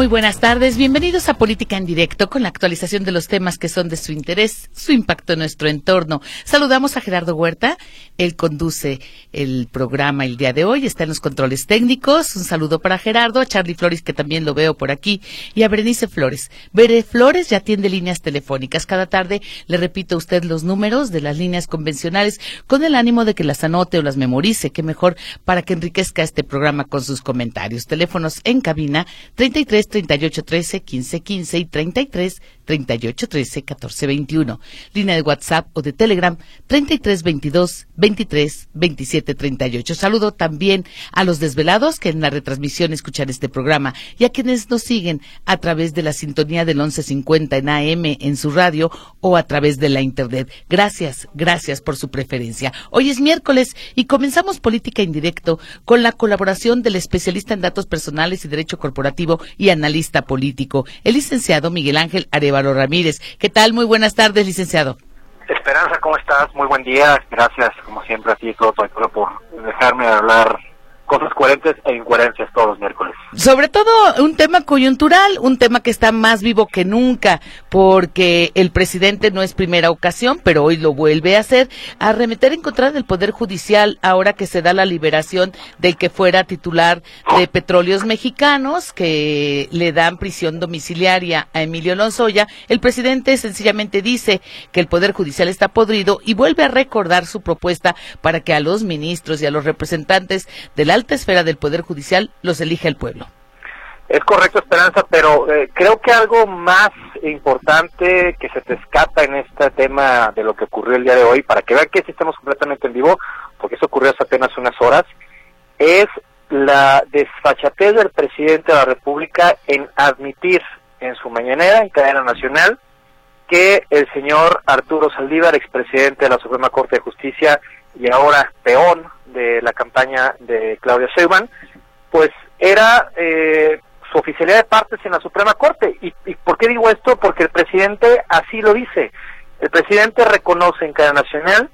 Muy buenas tardes, bienvenidos a Política en Directo con la actualización de los temas que son de su interés, su impacto en nuestro entorno. Saludamos a Gerardo Huerta, él conduce el programa el día de hoy, está en los controles técnicos. Un saludo para Gerardo, a Charlie Flores que también lo veo por aquí y a Berenice Flores. Bere Flores ya atiende líneas telefónicas. Cada tarde le repito a usted los números de las líneas convencionales con el ánimo de que las anote o las memorice, que mejor para que enriquezca este programa con sus comentarios. Teléfonos en cabina 33 38 13 15 15 y 33 38 13 14 21. Línea de WhatsApp o de Telegram 33 22 23 27 38. Saludo también a los desvelados que en la retransmisión escuchan este programa y a quienes nos siguen a través de la sintonía del 1150 en AM en su radio o a través de la internet. Gracias, gracias por su preferencia. Hoy es miércoles y comenzamos política en directo con la colaboración del especialista en datos personales y derecho corporativo y analista político, el licenciado Miguel Ángel Arevalo Ramírez. ¿Qué tal? Muy buenas tardes, licenciado. Esperanza, ¿cómo estás? Muy buen día. Gracias, como siempre, a ti equipo por dejarme hablar cosas coherentes e incoherencias todos miércoles. Sobre todo un tema coyuntural, un tema que está más vivo que nunca, porque el presidente no es primera ocasión, pero hoy lo vuelve a hacer, a remeter en contra del Poder Judicial ahora que se da la liberación del que fuera titular de Petróleos Mexicanos, que le dan prisión domiciliaria a Emilio Lonzoya. El presidente sencillamente dice que el Poder Judicial está podrido y vuelve a recordar su propuesta para que a los ministros y a los representantes de la alta esfera del Poder Judicial los elige el pueblo. Es correcto, Esperanza, pero eh, creo que algo más importante que se te escapa en este tema de lo que ocurrió el día de hoy, para que vean que sí estamos completamente en vivo, porque eso ocurrió hace apenas unas horas, es la desfachatez del presidente de la República en admitir en su mañanera, en cadena nacional, que el señor Arturo Saldívar, expresidente de la Suprema Corte de Justicia y ahora peón de la campaña de Claudia Sheinbaum, pues era eh, su oficialidad de partes en la Suprema Corte. ¿Y, ¿Y por qué digo esto? Porque el presidente así lo dice. El presidente reconoce en cada nacional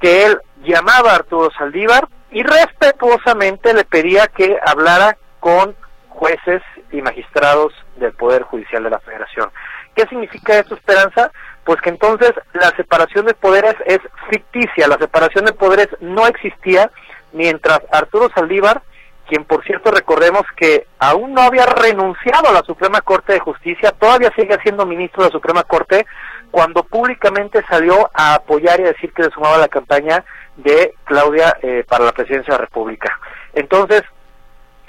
que él llamaba a Arturo Saldívar y respetuosamente le pedía que hablara con jueces y magistrados del Poder Judicial de la Federación. ¿Qué significa esto, Esperanza? Pues que entonces la separación de poderes es ficticia, la separación de poderes no existía mientras Arturo Saldívar, quien por cierto recordemos que aún no había renunciado a la Suprema Corte de Justicia, todavía sigue siendo ministro de la Suprema Corte, cuando públicamente salió a apoyar y a decir que le sumaba la campaña de Claudia eh, para la presidencia de la República. Entonces,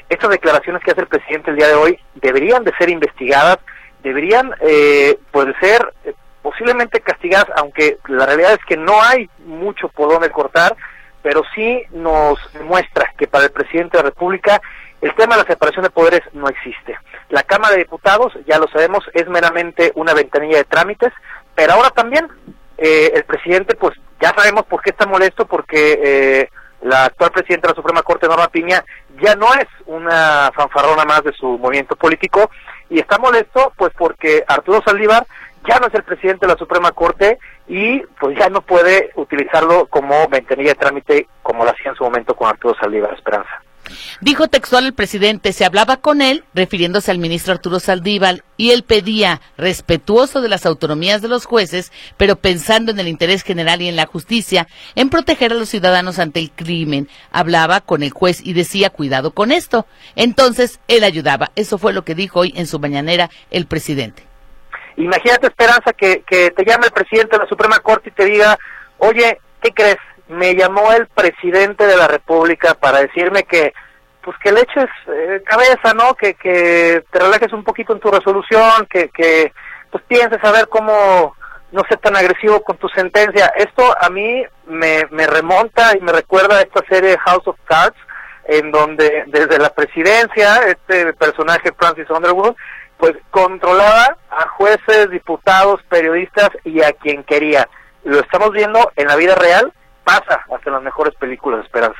estas declaraciones que hace el presidente el día de hoy deberían de ser investigadas, deberían eh, pues ser eh, posiblemente castigadas, aunque la realidad es que no hay mucho por donde cortar, pero sí nos demuestra que para el presidente de la República el tema de la separación de poderes no existe. La Cámara de Diputados, ya lo sabemos, es meramente una ventanilla de trámites, pero ahora también eh, el presidente, pues ya sabemos por qué está molesto, porque eh, la actual presidenta de la Suprema Corte, Norma Piña, ya no es una fanfarrona más de su movimiento político, y está molesto, pues porque Arturo Saldívar ya no es el presidente de la Suprema Corte y pues ya no puede utilizarlo como ventanilla de trámite como lo hacía en su momento con Arturo Saldívar Esperanza. Dijo textual el presidente, se hablaba con él, refiriéndose al ministro Arturo Saldívar, y él pedía, respetuoso de las autonomías de los jueces, pero pensando en el interés general y en la justicia, en proteger a los ciudadanos ante el crimen. Hablaba con el juez y decía, cuidado con esto. Entonces, él ayudaba. Eso fue lo que dijo hoy en su mañanera el presidente. Imagínate, Esperanza, que, te llame el presidente de la Suprema Corte y te diga, oye, ¿qué crees? Me llamó el presidente de la República para decirme que, pues que le eches eh, cabeza, ¿no? Que, que te relajes un poquito en tu resolución, que, que pues pienses a ver cómo no ser tan agresivo con tu sentencia. Esto a mí me, me remonta y me recuerda a esta serie House of Cards, en donde desde la presidencia, este personaje Francis Underwood, pues controlaba a jueces, diputados, periodistas y a quien quería. Lo estamos viendo en la vida real, pasa hasta las mejores películas de Esperanza.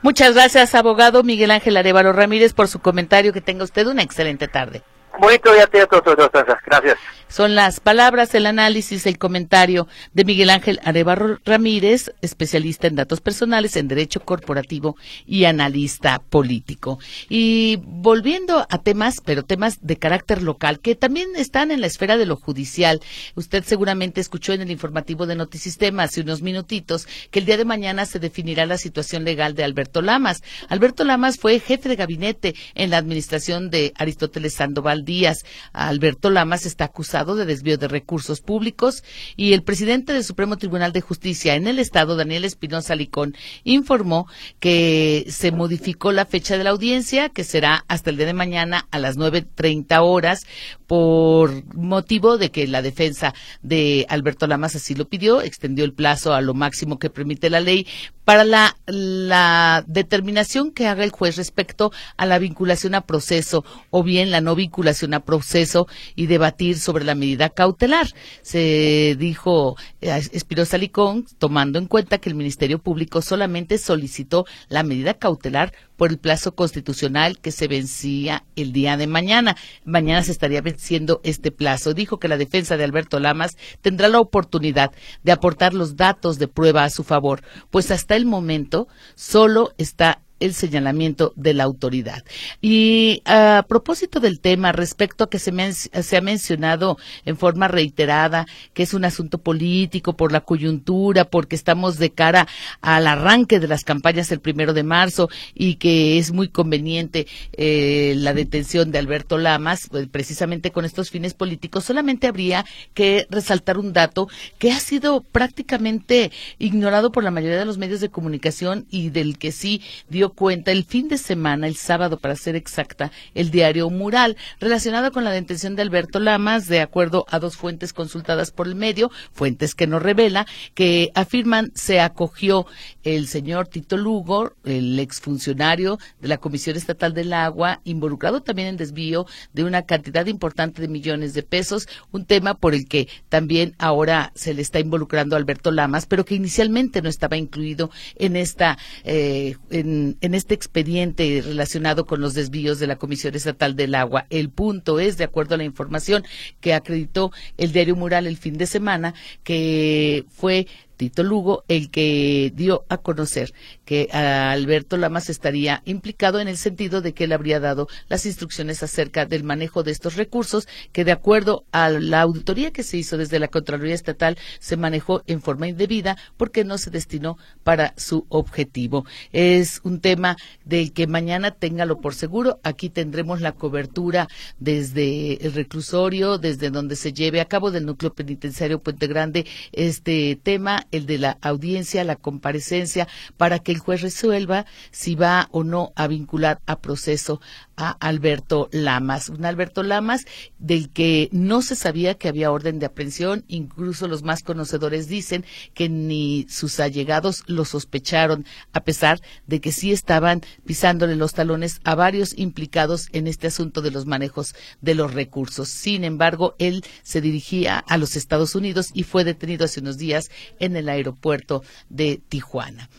Muchas gracias, abogado Miguel Ángel Arevalo Ramírez, por su comentario. Que tenga usted una excelente tarde. Bonito día, tío, todo, todo, todo, gracias. Son las palabras, el análisis, el comentario de Miguel Ángel Arevalo Ramírez, especialista en datos personales, en derecho corporativo y analista político. Y volviendo a temas, pero temas de carácter local, que también están en la esfera de lo judicial. Usted seguramente escuchó en el informativo de Notisistema hace unos minutitos que el día de mañana se definirá la situación legal de Alberto Lamas. Alberto Lamas fue jefe de gabinete en la administración de Aristóteles Sandoval Díaz. Alberto Lamas está acusado de desvío de recursos públicos y el presidente del Supremo Tribunal de Justicia en el Estado, Daniel Espinosa Licón, informó que se modificó la fecha de la audiencia, que será hasta el día de mañana a las 9.30 horas, por motivo de que la defensa de Alberto Lamas así lo pidió, extendió el plazo a lo máximo que permite la ley para la, la determinación que haga el juez respecto a la vinculación a proceso o bien la no vinculación a proceso y debatir sobre la medida cautelar. Se dijo eh, Espirosa Licón, tomando en cuenta que el Ministerio Público solamente solicitó la medida cautelar por el plazo constitucional que se vencía el día de mañana. Mañana se estaría venciendo este plazo. Dijo que la defensa de Alberto Lamas tendrá la oportunidad de aportar los datos de prueba a su favor, pues hasta el momento solo está el señalamiento de la autoridad. Y a propósito del tema, respecto a que se, se, ha mencionado en forma reiterada que es un asunto político por la coyuntura, porque estamos de cara al arranque de las campañas el primero de marzo y que es muy conveniente eh, la detención de Alberto Lamas, pues, precisamente con estos fines políticos, solamente habría que resaltar un dato que ha sido prácticamente ignorado por la mayoría de los medios de comunicación y del que sí dio cuenta el fin de semana, el sábado para ser exacta, el diario Mural, relacionado con la detención de Alberto Lamas, de acuerdo a dos fuentes consultadas por el medio, fuentes que no revela, que afirman se acogió el señor Tito Lugo, el exfuncionario de la Comisión Estatal del Agua, involucrado también en desvío de una cantidad importante de millones de pesos, un tema por el que también ahora se le está involucrando a Alberto Lamas, pero que inicialmente no estaba incluido en esta eh, en, en este expediente relacionado con los desvíos de la Comisión Estatal del Agua. El punto es, de acuerdo a la información que acreditó el diario Mural el fin de semana, que fue Tito Lugo el que dio a conocer que Alberto Lamas estaría implicado en el sentido de que él habría dado las instrucciones acerca del manejo de estos recursos que de acuerdo a la auditoría que se hizo desde la Contraloría Estatal se manejó en forma indebida porque no se destinó para su objetivo. Es un tema del que mañana téngalo por seguro. Aquí tendremos la cobertura desde el reclusorio, desde donde se lleve a cabo del núcleo penitenciario Puente Grande este tema el de la audiencia, la comparecencia, para que el juez resuelva si va o no a vincular a proceso a Alberto Lamas. Un Alberto Lamas del que no se sabía que había orden de aprehensión, incluso los más conocedores dicen que ni sus allegados lo sospecharon, a pesar de que sí estaban pisándole los talones a varios implicados en este asunto de los manejos de los recursos. Sin embargo, él se dirigía a los Estados Unidos y fue detenido hace unos días en el aeropuerto de Tijuana.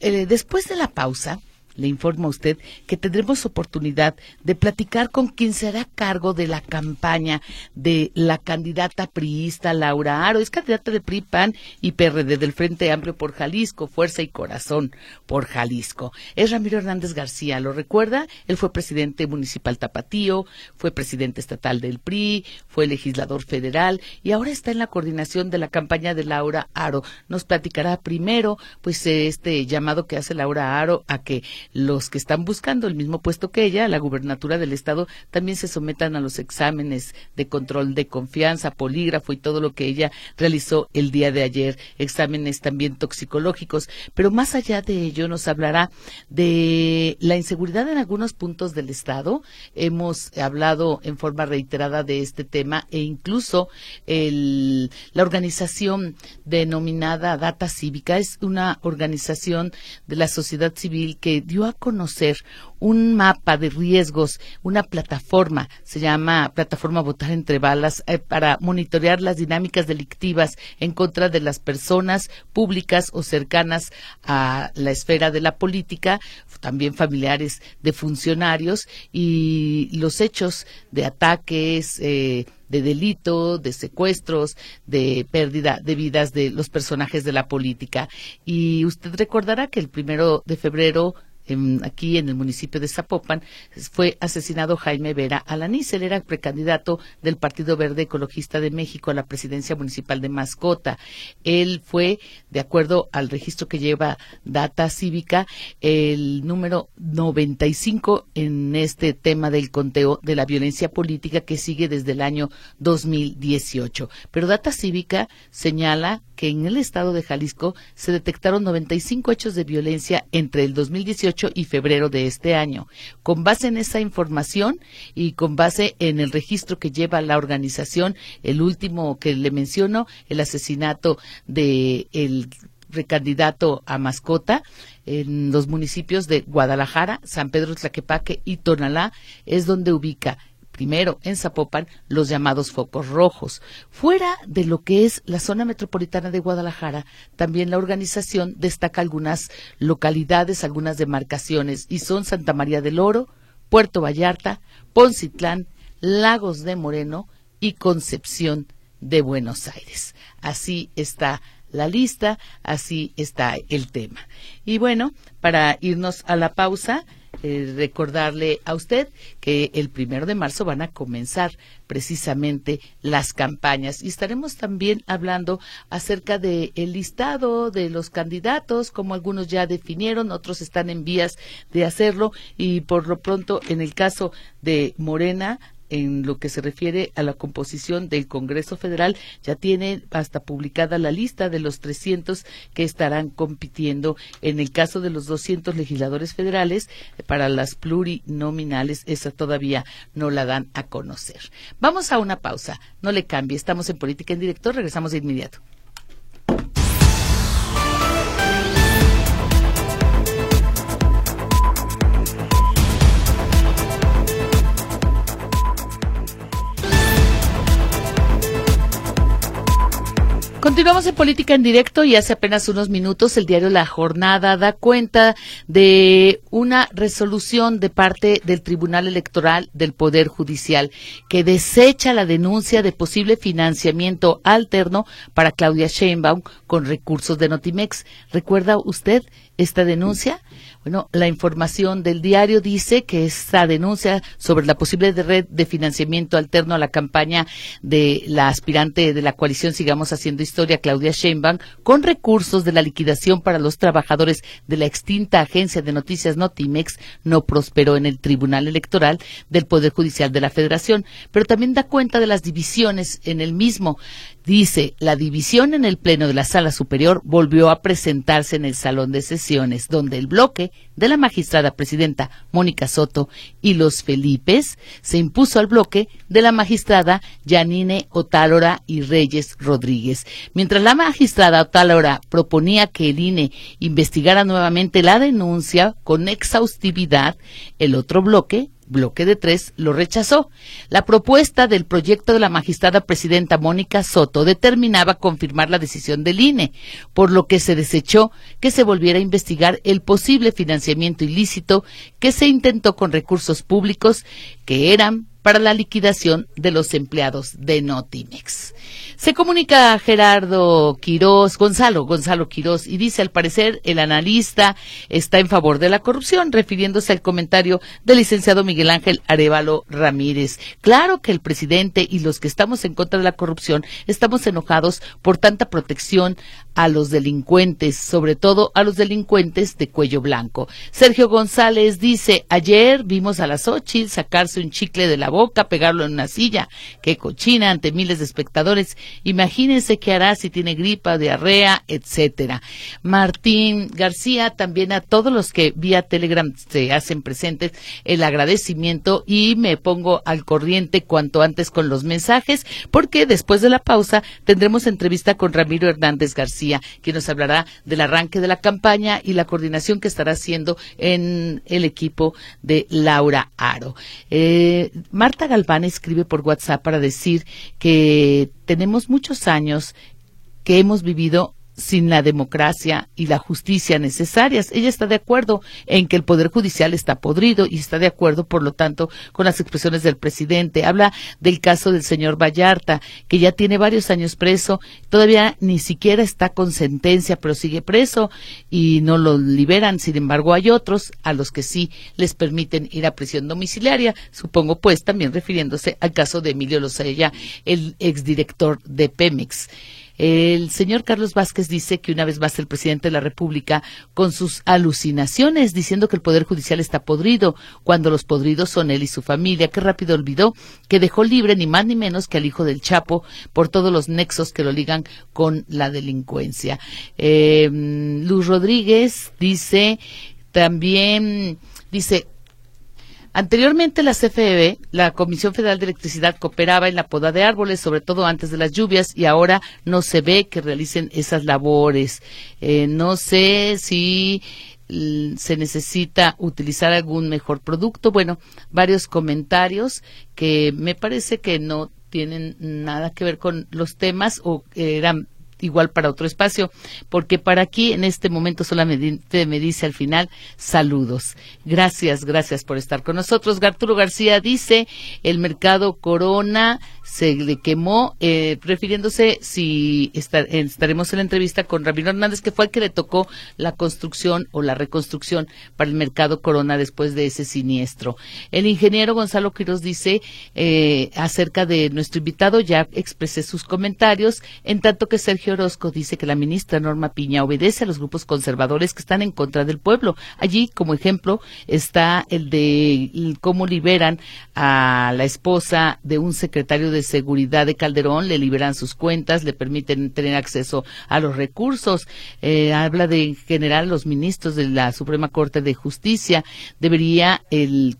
Eh, después de la pausa, le informo a usted que tendremos oportunidad de platicar con quien será cargo de la campaña de la candidata priista Laura Aro. Es candidata de PRI, PAN y PRD del Frente Amplio por Jalisco, Fuerza y Corazón por Jalisco. Es Ramiro Hernández García, ¿lo recuerda? Él fue presidente municipal tapatío, fue presidente estatal del PRI, fue legislador federal y ahora está en la coordinación de la campaña de Laura Aro. Nos platicará primero, pues, este llamado que hace Laura Aro a que los que están buscando el mismo puesto que ella, la gubernatura del Estado, también se sometan a los exámenes de control de confianza, polígrafo y todo lo que ella realizó el día de ayer, exámenes también toxicológicos. Pero más allá de ello, nos hablará de la inseguridad en algunos puntos del Estado. Hemos hablado en forma reiterada de este tema e incluso el, la organización denominada Data Cívica es una organización de la sociedad civil que dio a conocer un mapa de riesgos, una plataforma, se llama Plataforma Votar entre Balas, eh, para monitorear las dinámicas delictivas en contra de las personas públicas o cercanas a la esfera de la política, también familiares de funcionarios y los hechos de ataques, eh, de delito, de secuestros, de pérdida de vidas de los personajes de la política. Y usted recordará que el primero de febrero aquí en el municipio de Zapopan, fue asesinado Jaime Vera Alaniz. Él era precandidato del Partido Verde Ecologista de México a la presidencia municipal de Mascota. Él fue, de acuerdo al registro que lleva Data Cívica, el número 95 en este tema del conteo de la violencia política que sigue desde el año 2018. Pero Data Cívica señala que en el estado de Jalisco se detectaron 95 hechos de violencia entre el 2018 y febrero de este año. Con base en esa información y con base en el registro que lleva la organización, el último que le menciono, el asesinato de el recandidato a mascota en los municipios de Guadalajara, San Pedro Tlaquepaque y Tonalá es donde ubica primero en Zapopan, los llamados focos rojos. Fuera de lo que es la zona metropolitana de Guadalajara, también la organización destaca algunas localidades, algunas demarcaciones, y son Santa María del Oro, Puerto Vallarta, Poncitlán, Lagos de Moreno y Concepción de Buenos Aires. Así está la lista, así está el tema. Y bueno, para irnos a la pausa, eh, recordarle a usted que el primero de marzo van a comenzar precisamente las campañas. Y estaremos también hablando acerca del listado de los candidatos, como algunos ya definieron, otros están en vías de hacerlo. Y por lo pronto en el caso de Morena en lo que se refiere a la composición del Congreso Federal, ya tiene hasta publicada la lista de los 300 que estarán compitiendo. En el caso de los 200 legisladores federales, para las plurinominales, esa todavía no la dan a conocer. Vamos a una pausa. No le cambie. Estamos en Política en Directo. Regresamos de inmediato. Continuamos en Política en Directo y hace apenas unos minutos el diario La Jornada da cuenta de una resolución de parte del Tribunal Electoral del Poder Judicial que desecha la denuncia de posible financiamiento alterno para Claudia Sheinbaum con recursos de Notimex. ¿Recuerda usted esta denuncia? Bueno, la información del diario dice que esta denuncia sobre la posible red de financiamiento alterno a la campaña de la aspirante de la coalición Sigamos Haciendo Historia, Claudia Sheinbaum, con recursos de la liquidación para los trabajadores de la extinta agencia de noticias Notimex, no prosperó en el Tribunal Electoral del Poder Judicial de la Federación, pero también da cuenta de las divisiones en el mismo. Dice, la división en el Pleno de la Sala Superior volvió a presentarse en el Salón de Sesiones, donde el bloque de la magistrada presidenta Mónica Soto y los Felipes se impuso al bloque de la magistrada Yanine Otálora y Reyes Rodríguez. Mientras la magistrada Otálora proponía que el INE investigara nuevamente la denuncia con exhaustividad, el otro bloque bloque de tres, lo rechazó. La propuesta del proyecto de la magistrada presidenta Mónica Soto determinaba confirmar la decisión del INE, por lo que se desechó que se volviera a investigar el posible financiamiento ilícito que se intentó con recursos públicos que eran para la liquidación de los empleados de Notimex. Se comunica Gerardo Quirós, Gonzalo, Gonzalo Quirós, y dice, al parecer, el analista está en favor de la corrupción, refiriéndose al comentario del licenciado Miguel Ángel Arevalo Ramírez. Claro que el presidente y los que estamos en contra de la corrupción estamos enojados por tanta protección a los delincuentes, sobre todo a los delincuentes de cuello blanco. Sergio González dice, ayer vimos a las Xochitl sacarse un chicle de la pegarlo en una silla, que cochina ante miles de espectadores. Imagínense qué hará si tiene gripa, diarrea, etcétera. Martín García, también a todos los que vía Telegram se hacen presentes el agradecimiento y me pongo al corriente cuanto antes con los mensajes, porque después de la pausa tendremos entrevista con Ramiro Hernández García, quien nos hablará del arranque de la campaña y la coordinación que estará haciendo en el equipo de Laura Aro. Eh, Marta Galván escribe por WhatsApp para decir que tenemos muchos años que hemos vivido sin la democracia y la justicia necesarias. Ella está de acuerdo en que el Poder Judicial está podrido y está de acuerdo, por lo tanto, con las expresiones del presidente. Habla del caso del señor Vallarta, que ya tiene varios años preso, todavía ni siquiera está con sentencia, pero sigue preso y no lo liberan. Sin embargo, hay otros a los que sí les permiten ir a prisión domiciliaria, supongo pues también refiriéndose al caso de Emilio Lozoya, el exdirector de Pemex. El señor Carlos Vázquez dice que una vez más el presidente de la República, con sus alucinaciones, diciendo que el Poder Judicial está podrido, cuando los podridos son él y su familia, que rápido olvidó que dejó libre ni más ni menos que al hijo del Chapo por todos los nexos que lo ligan con la delincuencia. Eh, Luz Rodríguez dice también, dice, Anteriormente la CFE, la Comisión Federal de Electricidad, cooperaba en la poda de árboles, sobre todo antes de las lluvias, y ahora no se ve que realicen esas labores. Eh, no sé si se necesita utilizar algún mejor producto. Bueno, varios comentarios que me parece que no tienen nada que ver con los temas o eran igual para otro espacio, porque para aquí en este momento solamente me dice al final saludos. Gracias, gracias por estar con nosotros. Garturo García dice, el mercado Corona se le quemó, eh, refiriéndose si estaremos en la entrevista con Ramiro Hernández, que fue el que le tocó la construcción o la reconstrucción para el mercado Corona después de ese siniestro. El ingeniero Gonzalo Quiroz dice eh, acerca de nuestro invitado, ya expresé sus comentarios, en tanto que Sergio Orozco dice que la ministra Norma Piña obedece a los grupos conservadores que están en contra del pueblo. Allí, como ejemplo, está el de cómo liberan a la esposa de un secretario de seguridad de Calderón, le liberan sus cuentas, le permiten tener acceso a los recursos. Eh, habla de, en general, los ministros de la Suprema Corte de Justicia. Debería el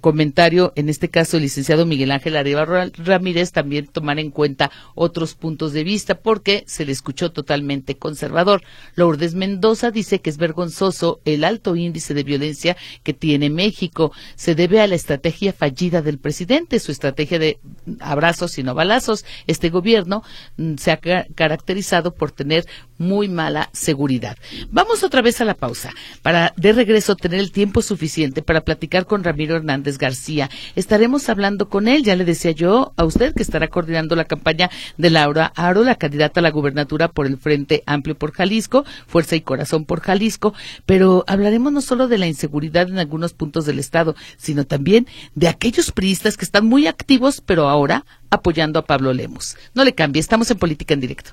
comentario, en este caso el licenciado Miguel Ángel Areva Ramírez, también tomar en cuenta otros puntos de vista porque se le escuchó totalmente conservador. Lourdes Mendoza dice que es vergonzoso el alto índice de violencia que tiene México. Se debe a la estrategia fallida del presidente, su estrategia de abrazos y no balazos. Este gobierno mm, se ha caracterizado por tener muy mala seguridad. Vamos otra vez a la pausa para de regreso tener el tiempo suficiente para platicar con Ramiro Hernández García. Estaremos hablando con él, ya le decía yo a usted que estará coordinando la campaña de Laura Aro, la candidata a la gubernatura por el Frente Amplio por Jalisco, Fuerza y Corazón por Jalisco, pero hablaremos no solo de la inseguridad en algunos puntos del estado, sino también de aquellos priistas que están muy activos, pero ahora apoyando a Pablo Lemos. No le cambie, estamos en política en directo.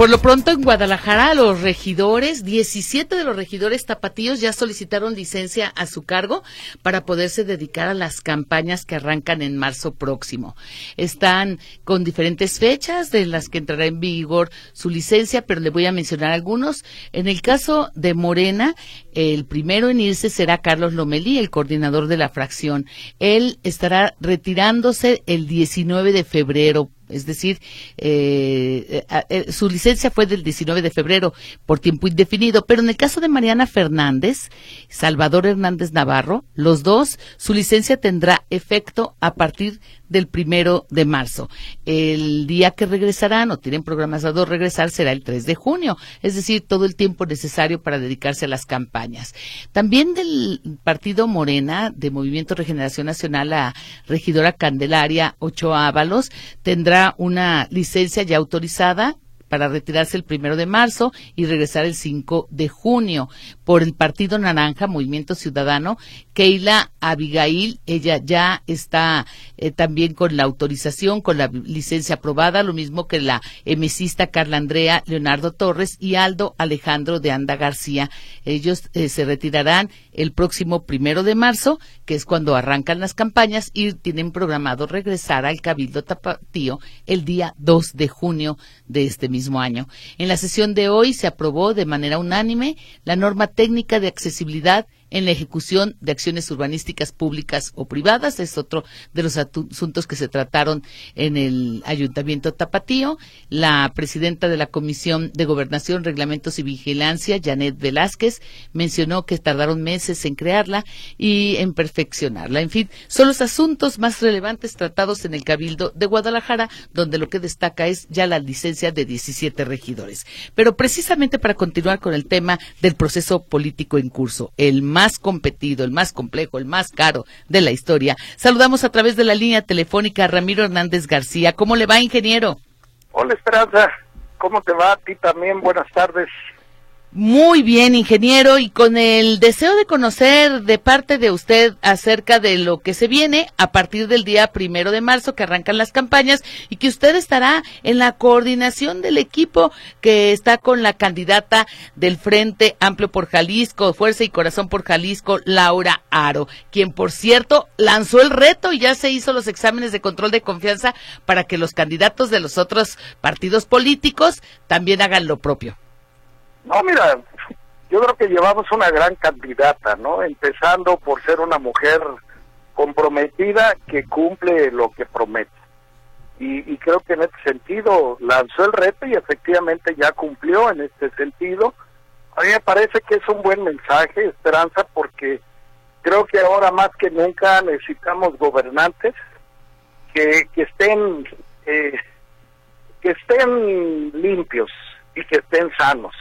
Por lo pronto en Guadalajara los regidores, 17 de los regidores tapatíos ya solicitaron licencia a su cargo para poderse dedicar a las campañas que arrancan en marzo próximo. Están con diferentes fechas de las que entrará en vigor su licencia, pero le voy a mencionar algunos. En el caso de Morena, el primero en irse será Carlos Lomelí, el coordinador de la fracción. Él estará retirándose el 19 de febrero es decir, eh, eh, eh, su licencia fue del 19 de febrero por tiempo indefinido, pero en el caso de Mariana Fernández, Salvador Hernández Navarro, los dos, su licencia tendrá efecto a partir del primero de marzo. El día que regresarán o tienen programado regresar será el 3 de junio, es decir, todo el tiempo necesario para dedicarse a las campañas. También del partido Morena, de Movimiento Regeneración Nacional, la regidora Candelaria Ochoa Ábalos tendrá una licencia ya autorizada para retirarse el primero de marzo y regresar el 5 de junio. Por el Partido Naranja, Movimiento Ciudadano, Keila Abigail, ella ya está eh, también con la autorización, con la licencia aprobada, lo mismo que la emesista Carla Andrea Leonardo Torres y Aldo Alejandro de Anda García. Ellos eh, se retirarán el próximo primero de marzo, que es cuando arrancan las campañas y tienen programado regresar al Cabildo Tapatío el día 2 de junio de este mismo En la sesión de hoy se aprobó de manera unánime la norma técnica de accesibilidad en la ejecución de acciones urbanísticas públicas o privadas. Es otro de los asuntos que se trataron en el Ayuntamiento Tapatío. La presidenta de la Comisión de Gobernación, Reglamentos y Vigilancia, Janet Velázquez, mencionó que tardaron meses en crearla y en perfeccionarla. En fin, son los asuntos más relevantes tratados en el Cabildo de Guadalajara, donde lo que destaca es ya la licencia de 17 regidores. Pero precisamente para continuar con el tema del proceso político en curso, el más competido, el más complejo, el más caro de la historia. Saludamos a través de la línea telefónica a Ramiro Hernández García. ¿Cómo le va, ingeniero? Hola, Esperanza. ¿Cómo te va a ti también? Buenas tardes. Muy bien, ingeniero, y con el deseo de conocer de parte de usted acerca de lo que se viene a partir del día primero de marzo que arrancan las campañas y que usted estará en la coordinación del equipo que está con la candidata del Frente Amplio por Jalisco, Fuerza y Corazón por Jalisco, Laura Aro, quien por cierto lanzó el reto y ya se hizo los exámenes de control de confianza para que los candidatos de los otros partidos políticos también hagan lo propio. No, mira, yo creo que llevamos una gran candidata, ¿no? Empezando por ser una mujer comprometida que cumple lo que promete. Y, creo que en este sentido lanzó el reto y efectivamente ya cumplió en este sentido. A mí me parece que es un buen mensaje, Esperanza, porque creo que ahora más que nunca necesitamos gobernantes que, que estén eh, que estén limpios y que estén sanos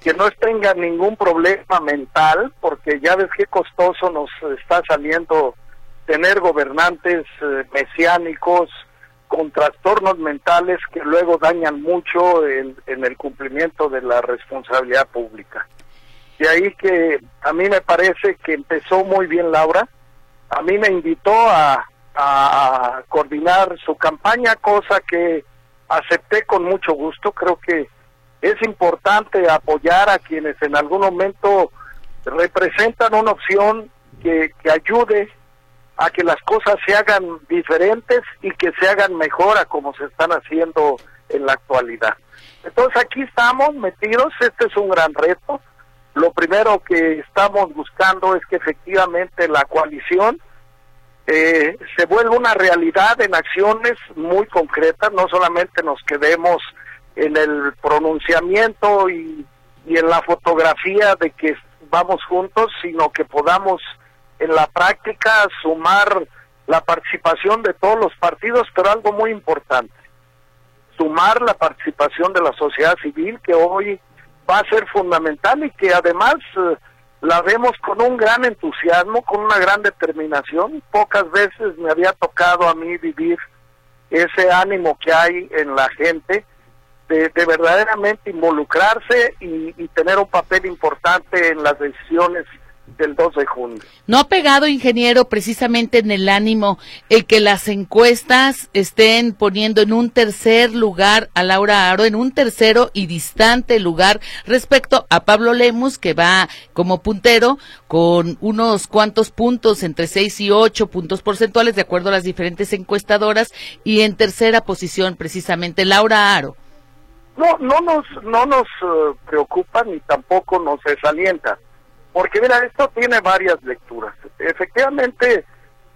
que no tengan ningún problema mental, porque ya ves qué costoso nos está saliendo tener gobernantes eh, mesiánicos con trastornos mentales que luego dañan mucho en, el cumplimiento de la responsabilidad pública. Y ahí que a mí me parece que empezó muy bien Laura, a mí me invitó a, a coordinar su campaña, cosa que acepté con mucho gusto, creo que es importante apoyar a quienes en algún momento representan una opción que, ayude a que las cosas se hagan diferentes y que se hagan mejor a como se están haciendo en la actualidad. Entonces aquí estamos metidos, este es un gran reto. Lo primero que estamos buscando es que efectivamente la coalición eh, se vuelva una realidad en acciones muy concretas, no solamente nos quedemos en el pronunciamiento y, en la fotografía de que vamos juntos, sino que podamos en la práctica sumar la participación de todos los partidos, pero algo muy importante, sumar la participación de la sociedad civil que hoy va a ser fundamental y que además eh, la vemos con un gran entusiasmo, con una gran determinación. Pocas veces me había tocado a mí vivir ese ánimo que hay en la gente de, verdaderamente involucrarse y, tener un papel importante en las decisiones del 2 de junio. ¿No ha pegado, ingeniero, precisamente en el ánimo el que las encuestas estén poniendo en un tercer lugar a Laura Aro, en un tercero y distante lugar respecto a Pablo Lemus, que va como puntero con unos cuantos puntos, entre 6 y 8 puntos porcentuales, de acuerdo a las diferentes encuestadoras, y en tercera posición precisamente Laura Aro? No no nos no nos eh, preocupa ni tampoco nos desalienta porque mira esto tiene varias lecturas efectivamente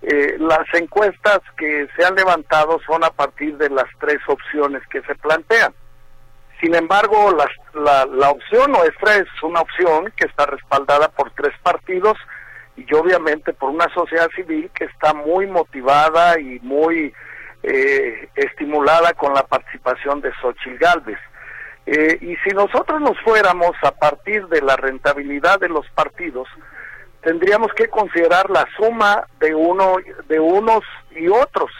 eh, las encuestas que se han levantado son a partir de las tres opciones que se plantean sin embargo la, la opción nuestra es una opción que está respaldada por tres partidos y obviamente por una sociedad civil que está muy motivada y muy eh, estimulada con la participación de Xochitl Galvez. Eh, y si nosotros nos fuéramos a partir de la rentabilidad de los partidos, tendríamos que considerar la suma de uno de unos y otros.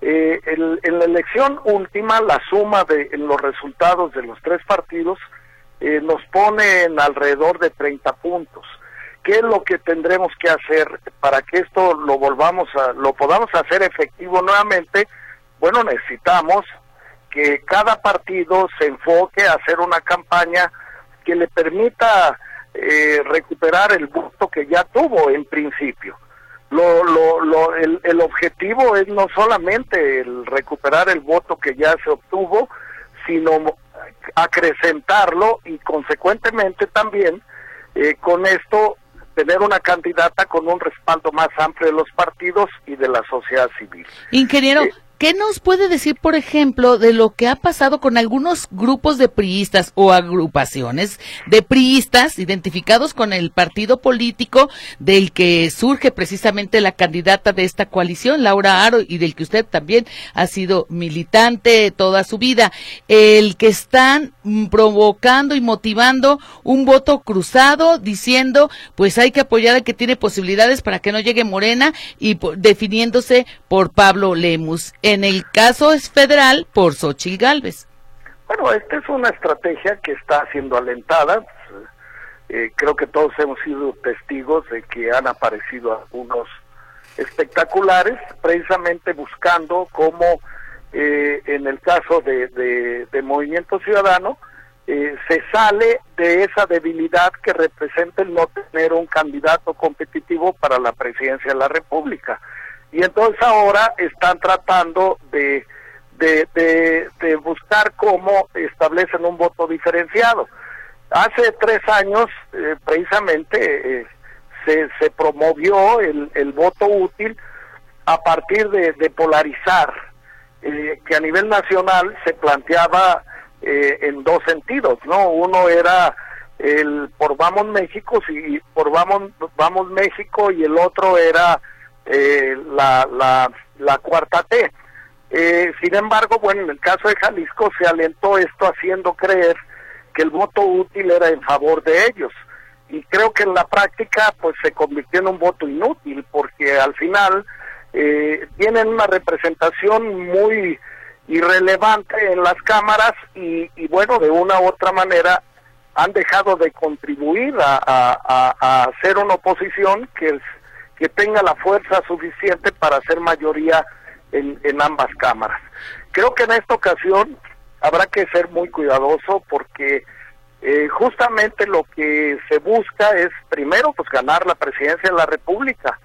Eh, en la elección última, la suma de los resultados de los tres partidos eh, nos pone en alrededor de 30 puntos. ¿Qué es lo que tendremos que hacer para que esto lo volvamos a, lo podamos hacer efectivo nuevamente? Bueno, necesitamos que cada partido se enfoque a hacer una campaña que le permita eh, recuperar el voto que ya tuvo en principio. Lo, lo, lo, el, el objetivo es no solamente el recuperar el voto que ya se obtuvo, sino acrecentarlo y consecuentemente también eh, con esto tener una candidata con un respaldo más amplio de los partidos y de la sociedad civil. Ingeniero, eh, ¿Qué nos puede decir, por ejemplo, de lo que ha pasado con algunos grupos de priistas o agrupaciones de priistas identificados con el partido político del que surge precisamente la candidata de esta coalición, Laura Aro, y del que usted también ha sido militante toda su vida, el que están mm, provocando y motivando un voto cruzado diciendo, pues hay que apoyar al que tiene posibilidades para que no llegue Morena y definiéndose por Pablo Lemus? En el caso es federal por Xochitl Galvez. Bueno, esta es una estrategia que está siendo alentada. Eh, creo que todos hemos sido testigos de que han aparecido algunos espectaculares, precisamente buscando cómo, eh, en el caso de, Movimiento Ciudadano, eh, se sale de esa debilidad que representa el no tener un candidato competitivo para la presidencia de la República y entonces ahora están tratando de, de, buscar cómo establecen un voto diferenciado. Hace tres años, eh, precisamente, eh, se, se promovió el, el voto útil a partir de, de polarizar, eh, que a nivel nacional se planteaba en dos sentidos, ¿no? Uno era el por Vamos México, y por Vamos, Vamos México y el otro era eh, la, la, la cuarta T. Eh, sin embargo, bueno, en el caso de Jalisco se alentó esto haciendo creer que el voto útil era en favor de ellos. Y creo que en la práctica pues se convirtió en un voto inútil porque al final eh, tienen una representación muy irrelevante en las cámaras y, y, bueno, de una u otra manera han dejado de contribuir a, a, a hacer una oposición que que tenga la fuerza suficiente para hacer mayoría en, en ambas cámaras. Creo que en esta ocasión habrá que ser muy cuidadoso porque eh, justamente lo que se busca es primero pues ganar la presidencia de la República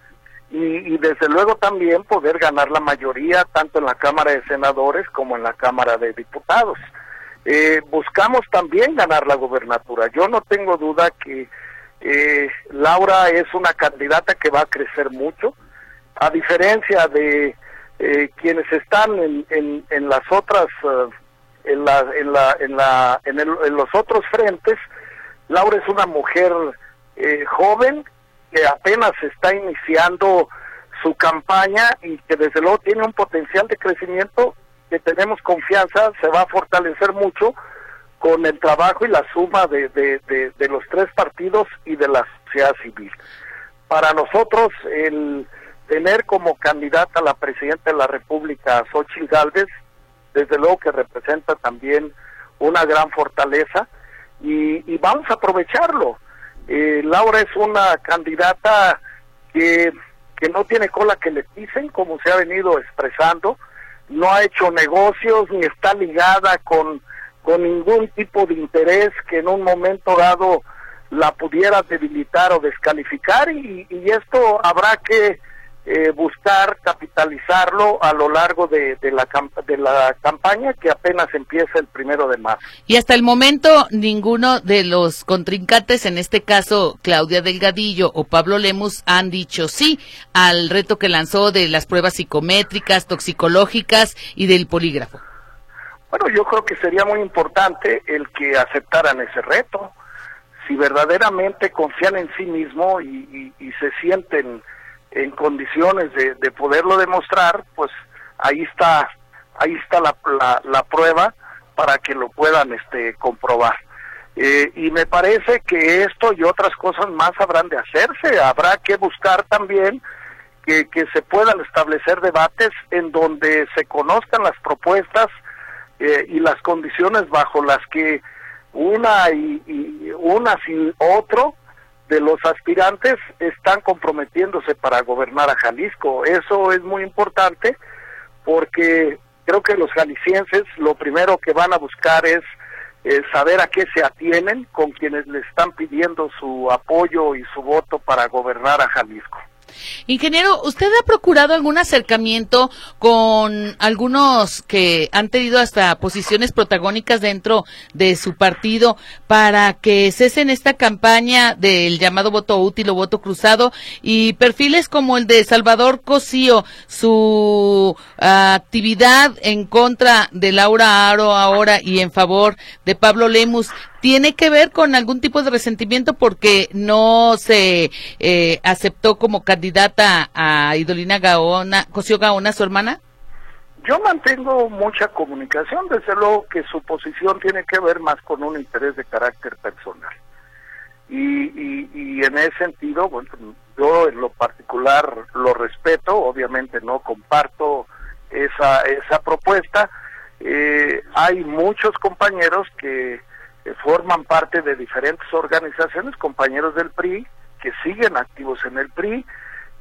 y, desde luego también poder ganar la mayoría tanto en la Cámara de Senadores como en la Cámara de Diputados. Eh, buscamos también ganar la gobernatura. Yo no tengo duda que eh, Laura es una candidata que va a crecer mucho, a diferencia de eh, quienes están en, en, en las otras, uh, en, la, en, la, en, la, en, el, en, los otros frentes. Laura es una mujer eh, joven que apenas está iniciando su campaña y que desde luego tiene un potencial de crecimiento que tenemos confianza, se va a fortalecer mucho con el trabajo y la suma de, de, los tres partidos y de la sociedad civil. Para nosotros, el tener como candidata a la presidenta de la República a Xochitl Galvez, desde luego que representa también una gran fortaleza y, y vamos a aprovecharlo. Eh, Laura es una candidata que, que no tiene cola que le pisen, como se ha venido expresando, no ha hecho negocios ni está ligada con con ningún tipo de interés que en un momento dado la pudiera debilitar o descalificar y, esto habrá que eh, buscar capitalizarlo a lo largo de, de la campaña que apenas empieza el primero de marzo. Y hasta el momento ninguno de los contrincantes, en este caso Claudia Delgadillo o Pablo Lemus, han dicho sí al reto que lanzó de las pruebas psicométricas, toxicológicas y del polígrafo. Bueno, yo creo que sería muy importante el que aceptaran ese reto. Si verdaderamente confían en sí mismo y, se sienten en condiciones de, poderlo demostrar, pues ahí está, ahí está la, la, prueba para que lo puedan este, comprobar. Eh, y me parece que esto y otras cosas más habrán de hacerse. Habrá que buscar también que, que se puedan establecer debates en donde se conozcan las propuestas eh, y las condiciones bajo las que una y, y una sin otro de los aspirantes están comprometiéndose para gobernar a Jalisco. Eso es muy importante porque creo que los jaliscienses lo primero que van a buscar es eh, saber a qué se atienen con quienes le están pidiendo su apoyo y su voto para gobernar a Jalisco. Ingeniero, ¿usted ha procurado algún acercamiento con algunos que han tenido hasta posiciones protagónicas dentro de su partido para que cesen esta campaña del llamado voto útil o voto cruzado y perfiles como el de Salvador Cosío, su ah, actividad en contra de Laura Aro ahora y en favor de Pablo Lemus? Tiene que ver con algún tipo de resentimiento porque no se eh, aceptó como candidata a Idolina Gaona, Cosío Gaona, su hermana? Yo mantengo mucha comunicación, desde luego que su posición tiene que ver más con un interés de carácter personal. Y, y, y en ese sentido, bueno, yo en lo particular lo respeto, obviamente no comparto esa, esa propuesta. Eh, hay muchos compañeros que forman parte de diferentes organizaciones, compañeros del PRI, que siguen activos en el PRI,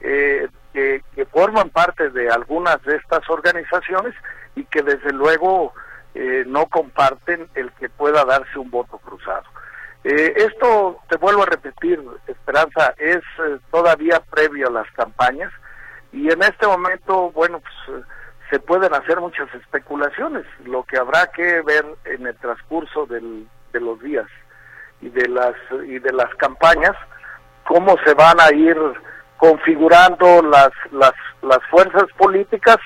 eh, que, forman parte de algunas de estas organizaciones y que desde luego eh, no comparten el que pueda darse un voto cruzado. Eh, esto, te vuelvo a repetir, Esperanza, es todavía previo a las campañas y en este momento, bueno, pues se pueden hacer muchas especulaciones, lo que habrá que ver en el transcurso del, de los días y de las y de las campañas cómo se van a ir configurando las las las fuerzas políticas.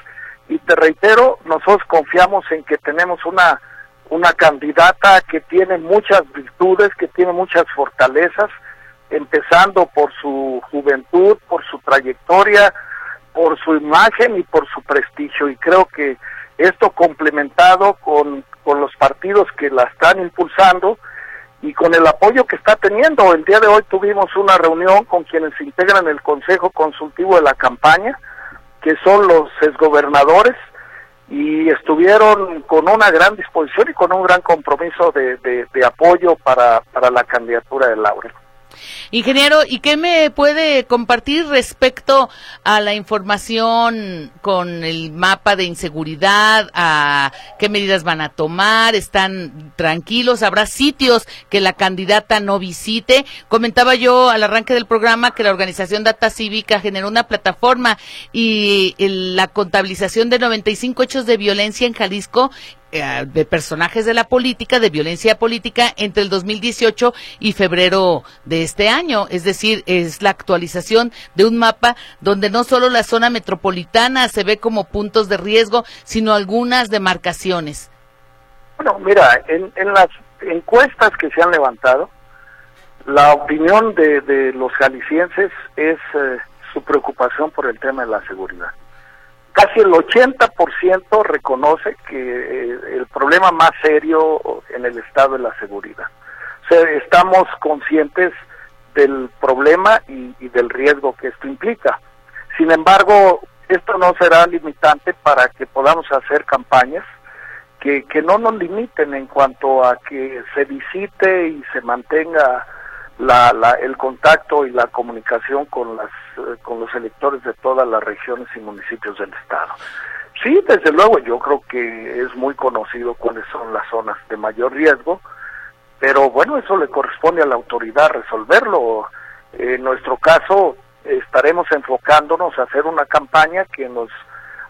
Y te reitero nosotros confiamos en que tenemos una una candidata que tiene muchas virtudes que tiene muchas fortalezas empezando por su juventud por su trayectoria por su imagen y por su prestigio. Y creo que esto complementado con, con los partidos que la están impulsando y con el apoyo que está teniendo. El día de hoy tuvimos una reunión con quienes integran el Consejo Consultivo de la campaña, que son los exgobernadores, y estuvieron con una gran disposición y con un gran compromiso de, de, de apoyo para, para la candidatura de Laurel. Ingeniero, ¿y qué me puede compartir respecto a la información con el mapa de inseguridad? ¿A qué medidas van a tomar? ¿Están tranquilos? ¿Habrá sitios que la candidata no visite? Comentaba yo al arranque del programa que la organización Data Cívica generó una plataforma y la contabilización de 95 hechos de violencia en Jalisco eh, de personajes de la política, de violencia política, entre el 2018 y febrero de este año. Es decir, es la actualización de un mapa donde no solo la zona metropolitana se ve como puntos de riesgo, sino algunas demarcaciones. Bueno, mira, en, las encuestas que se han levantado, la opinión de, los jaliscienses es eh, su preocupación por el tema de la seguridad casi el 80% reconoce que eh, el problema más serio en el estado es la seguridad. O sea, estamos conscientes del problema y, del riesgo que esto implica. Sin embargo, esto no será limitante para que podamos hacer campañas que, que no nos limiten en cuanto a que se visite y se mantenga la, la, el contacto y la comunicación con las eh, con los electores de todas las regiones y municipios del estado. Sí, desde luego, yo creo que es muy conocido cuáles son las zonas de mayor riesgo, pero bueno, eso le corresponde a la autoridad resolverlo. En nuestro caso, estaremos enfocándonos a hacer una campaña que nos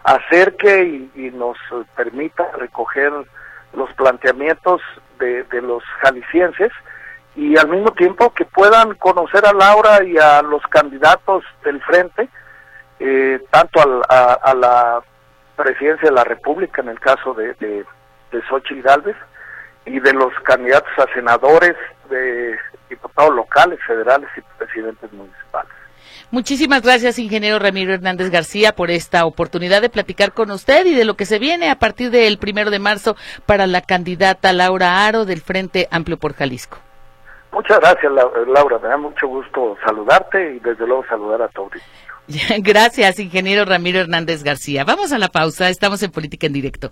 acerque y, nos permita recoger los planteamientos de los jaliscienses y al mismo tiempo que puedan conocer a Laura y a los candidatos del frente, eh, tanto a, la presidencia de la República, en el caso de, de, de Xochitl Galvez, y de los candidatos a senadores, de diputados locales, federales y presidentes municipales. Muchísimas gracias, ingeniero Ramiro Hernández García, por esta oportunidad de platicar con usted y de lo que se viene a partir del primero de marzo para la candidata Laura Aro del Frente Amplio por Jalisco. Muchas gracias, Laura. Me da mucho gusto saludarte y desde luego saludar a tu Gracias, ingeniero Ramiro Hernández García. Vamos a la pausa, estamos en Política en Directo.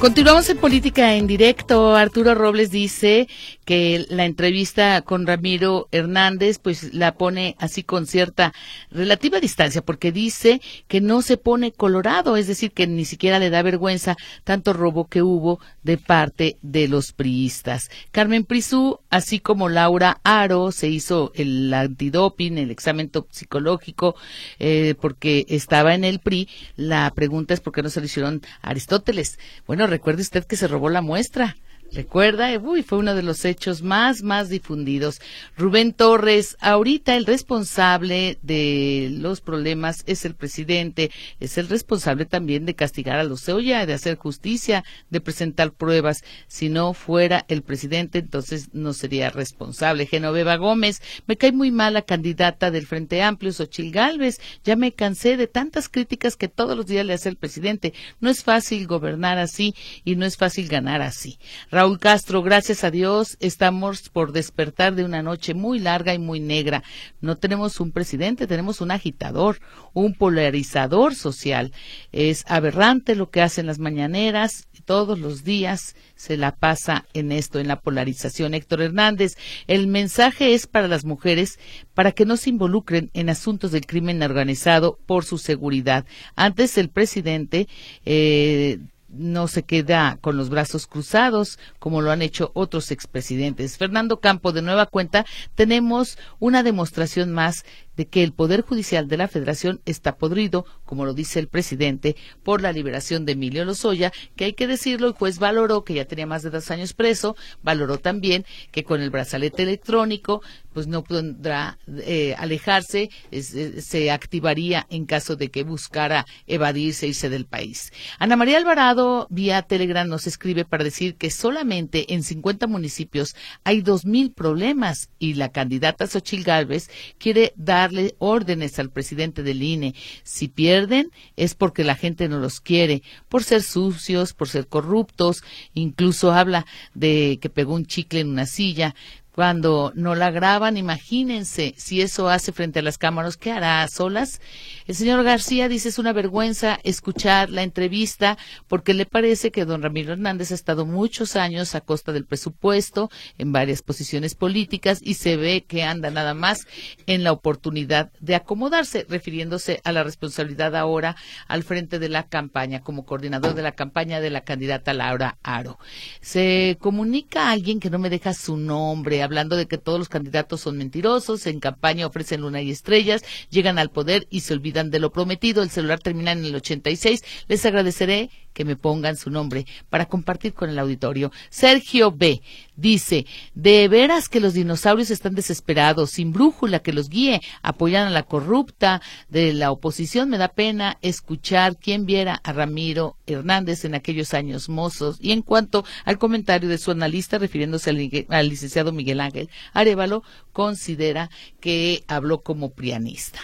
Continuamos en política en directo. Arturo Robles dice que la entrevista con Ramiro Hernández pues la pone así con cierta relativa distancia porque dice que no se pone colorado, es decir, que ni siquiera le da vergüenza tanto robo que hubo de parte de los priistas. Carmen Prisú, así como Laura Aro, se hizo el antidoping, el examen psicológico eh, porque estaba en el PRI. La pregunta es por qué no se lo hicieron Aristóteles. Bueno, recuerde usted que se robó la muestra. Recuerda, uy, fue uno de los hechos más, más difundidos. Rubén Torres, ahorita el responsable de los problemas es el presidente, es el responsable también de castigar a los Ceoya, de hacer justicia, de presentar pruebas. Si no fuera el presidente, entonces no sería responsable. Genoveva Gómez, me cae muy mal la candidata del Frente Amplio, Xochil Gálvez. Ya me cansé de tantas críticas que todos los días le hace el presidente. No es fácil gobernar así y no es fácil ganar así. Raúl Castro, gracias a Dios, estamos por despertar de una noche muy larga y muy negra. No tenemos un presidente, tenemos un agitador, un polarizador social. Es aberrante lo que hacen las mañaneras, todos los días se la pasa en esto, en la polarización. Héctor Hernández, el mensaje es para las mujeres para que no se involucren en asuntos del crimen organizado por su seguridad. Antes el presidente eh, no se queda con los brazos cruzados como lo han hecho otros expresidentes. Fernando Campo, de nueva cuenta, tenemos una demostración más de que el Poder Judicial de la Federación está podrido, como lo dice el presidente, por la liberación de Emilio Lozoya, que hay que decirlo, el juez valoró que ya tenía más de dos años preso, valoró también que con el brazalete electrónico, pues no podrá eh, alejarse, se activaría en caso de que buscara evadirse, irse del país. Ana María Alvarado, vía Telegram, nos escribe para decir que solamente en 50 municipios hay 2.000 problemas y la candidata Xochil Gálvez quiere dar órdenes al presidente del INE. Si pierden es porque la gente no los quiere, por ser sucios, por ser corruptos, incluso habla de que pegó un chicle en una silla cuando no la graban, imagínense si eso hace frente a las cámaras, ¿qué hará a solas? El señor García dice es una vergüenza escuchar la entrevista porque le parece que don Ramiro Hernández ha estado muchos años a costa del presupuesto en varias posiciones políticas y se ve que anda nada más en la oportunidad de acomodarse, refiriéndose a la responsabilidad ahora al frente de la campaña como coordinador de la campaña de la candidata Laura Aro. Se comunica a alguien que no me deja su nombre, hablando de que todos los candidatos son mentirosos, en campaña ofrecen luna y estrellas, llegan al poder y se olvidan de lo prometido. El celular termina en el 86. Les agradeceré que me pongan su nombre para compartir con el auditorio. Sergio B. dice, de veras que los dinosaurios están desesperados, sin brújula que los guíe, apoyan a la corrupta de la oposición. Me da pena escuchar quién viera a Ramiro Hernández en aquellos años mozos. Y en cuanto al comentario de su analista refiriéndose al, licenciado Miguel Ángel Arevalo, considera que habló como prianista.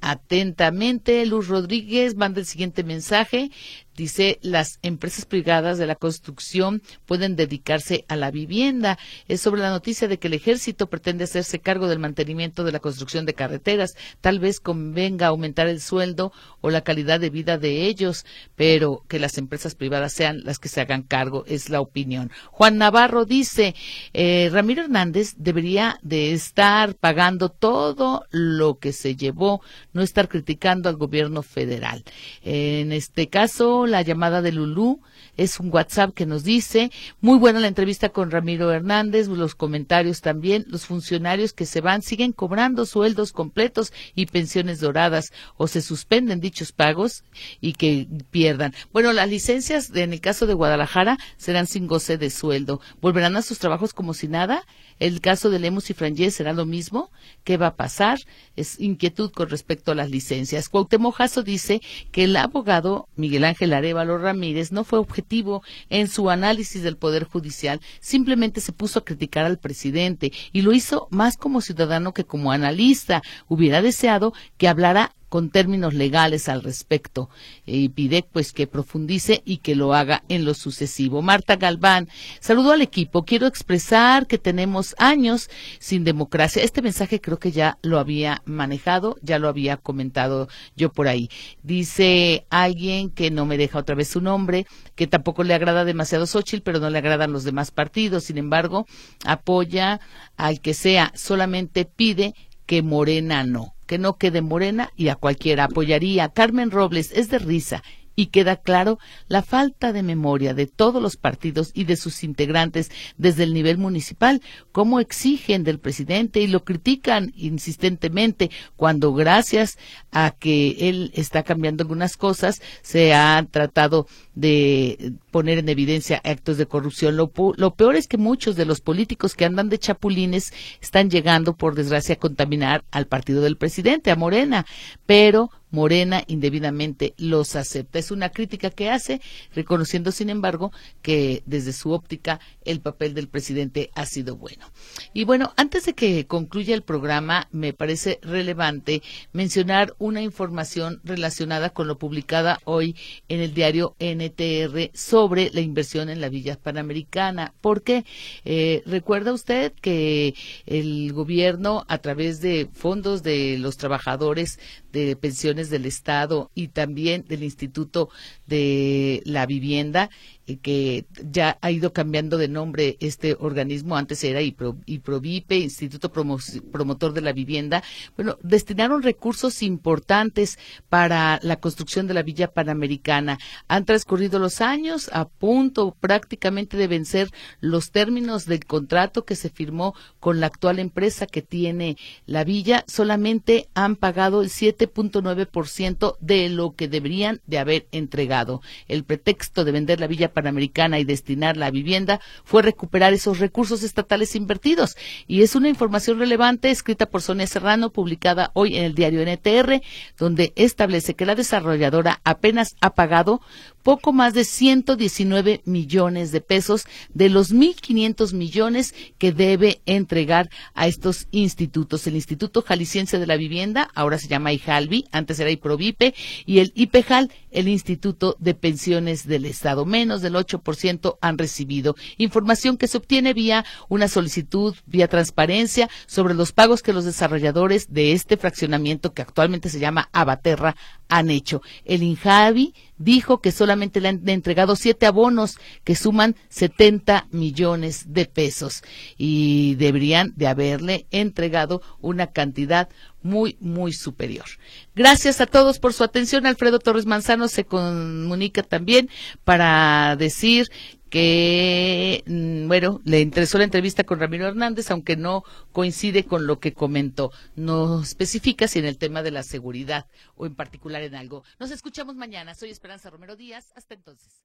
Atentamente, Luz Rodríguez manda el siguiente mensaje. Dice, las empresas privadas de la construcción pueden dedicarse a la vivienda. Es sobre la noticia de que el ejército pretende hacerse cargo del mantenimiento de la construcción de carreteras. Tal vez convenga aumentar el sueldo o la calidad de vida de ellos, pero que las empresas privadas sean las que se hagan cargo, es la opinión. Juan Navarro dice, eh, Ramiro Hernández debería de estar pagando todo lo que se llevó, no estar criticando al gobierno federal. En este caso, la llamada de Lulú es un WhatsApp que nos dice, muy buena la entrevista con Ramiro Hernández, los comentarios también, los funcionarios que se van siguen cobrando sueldos completos y pensiones doradas o se suspenden dichos pagos y que pierdan. Bueno, las licencias en el caso de Guadalajara serán sin goce de sueldo. ¿Volverán a sus trabajos como si nada? El caso de Lemus y Frangé será lo mismo. ¿Qué va a pasar? Es inquietud con respecto a las licencias. Cuauhtémoc dice que el abogado Miguel Ángel Arevalo Ramírez no fue objetivo en su análisis del Poder Judicial. Simplemente se puso a criticar al presidente y lo hizo más como ciudadano que como analista. Hubiera deseado que hablara con términos legales al respecto y pide pues que profundice y que lo haga en lo sucesivo. Marta Galván, saludo al equipo. Quiero expresar que tenemos años sin democracia. Este mensaje creo que ya lo había manejado, ya lo había comentado yo por ahí. Dice alguien que no me deja otra vez su nombre, que tampoco le agrada demasiado Xochitl, pero no le agradan los demás partidos. Sin embargo, apoya al que sea, solamente pide que Morena no, que no quede Morena y a cualquiera apoyaría. Carmen Robles es de risa y queda claro la falta de memoria de todos los partidos y de sus integrantes desde el nivel municipal, cómo exigen del presidente y lo critican insistentemente cuando gracias a que él está cambiando algunas cosas se ha tratado de poner en evidencia actos de corrupción. Lo, lo, peor es que muchos de los políticos que andan de chapulines están llegando, por desgracia, a contaminar al partido del presidente, a Morena, pero Morena indebidamente los acepta. Es una crítica que hace, reconociendo, sin embargo, que desde su óptica el papel del presidente ha sido bueno. Y bueno, antes de que concluya el programa, me parece relevante mencionar una información relacionada con lo publicada hoy en el diario NTR sobre la inversión en la Villa Panamericana. Porque eh, recuerda usted que el gobierno, a través de fondos de los trabajadores de pensiones del Estado y también del Instituto de la Vivienda, que ya ha ido cambiando de nombre este organismo, antes era IPROVIPE, Instituto Promotor de la Vivienda, bueno, destinaron recursos importantes para la construcción de la Villa Panamericana. Han transcurrido los años a punto prácticamente de vencer los términos del contrato que se firmó con la actual empresa que tiene la villa, solamente han pagado el 7.9% de lo que deberían de haber entregado. El pretexto de vender la Villa Panamericana Y destinarla a vivienda fue recuperar esos recursos estatales invertidos. Y es una información relevante escrita por Sonia Serrano, publicada hoy en el diario NTR, donde establece que la desarrolladora apenas ha pagado poco más de 119 millones de pesos de los 1.500 millones que debe entregar a estos institutos. El Instituto Jalisciense de la Vivienda, ahora se llama IJALVI, antes era IPROVIPE, y el IPEJAL, el Instituto de Pensiones del Estado. Menos del 8% han recibido. Información que se obtiene vía una solicitud, vía transparencia, sobre los pagos que los desarrolladores de este fraccionamiento, que actualmente se llama Abaterra, han hecho. El INJAVI dijo que solamente le han entregado siete abonos que suman 70 millones de pesos y deberían de haberle entregado una cantidad muy, muy superior. Gracias a todos por su atención. Alfredo Torres Manzano se comunica también para decir que, mm, bueno, le interesó la entrevista con Ramiro Hernández, aunque no coincide con lo que comentó. No especifica si en el tema de la seguridad o en particular en algo. Nos escuchamos mañana. Soy Esperanza Romero Díaz. Hasta entonces.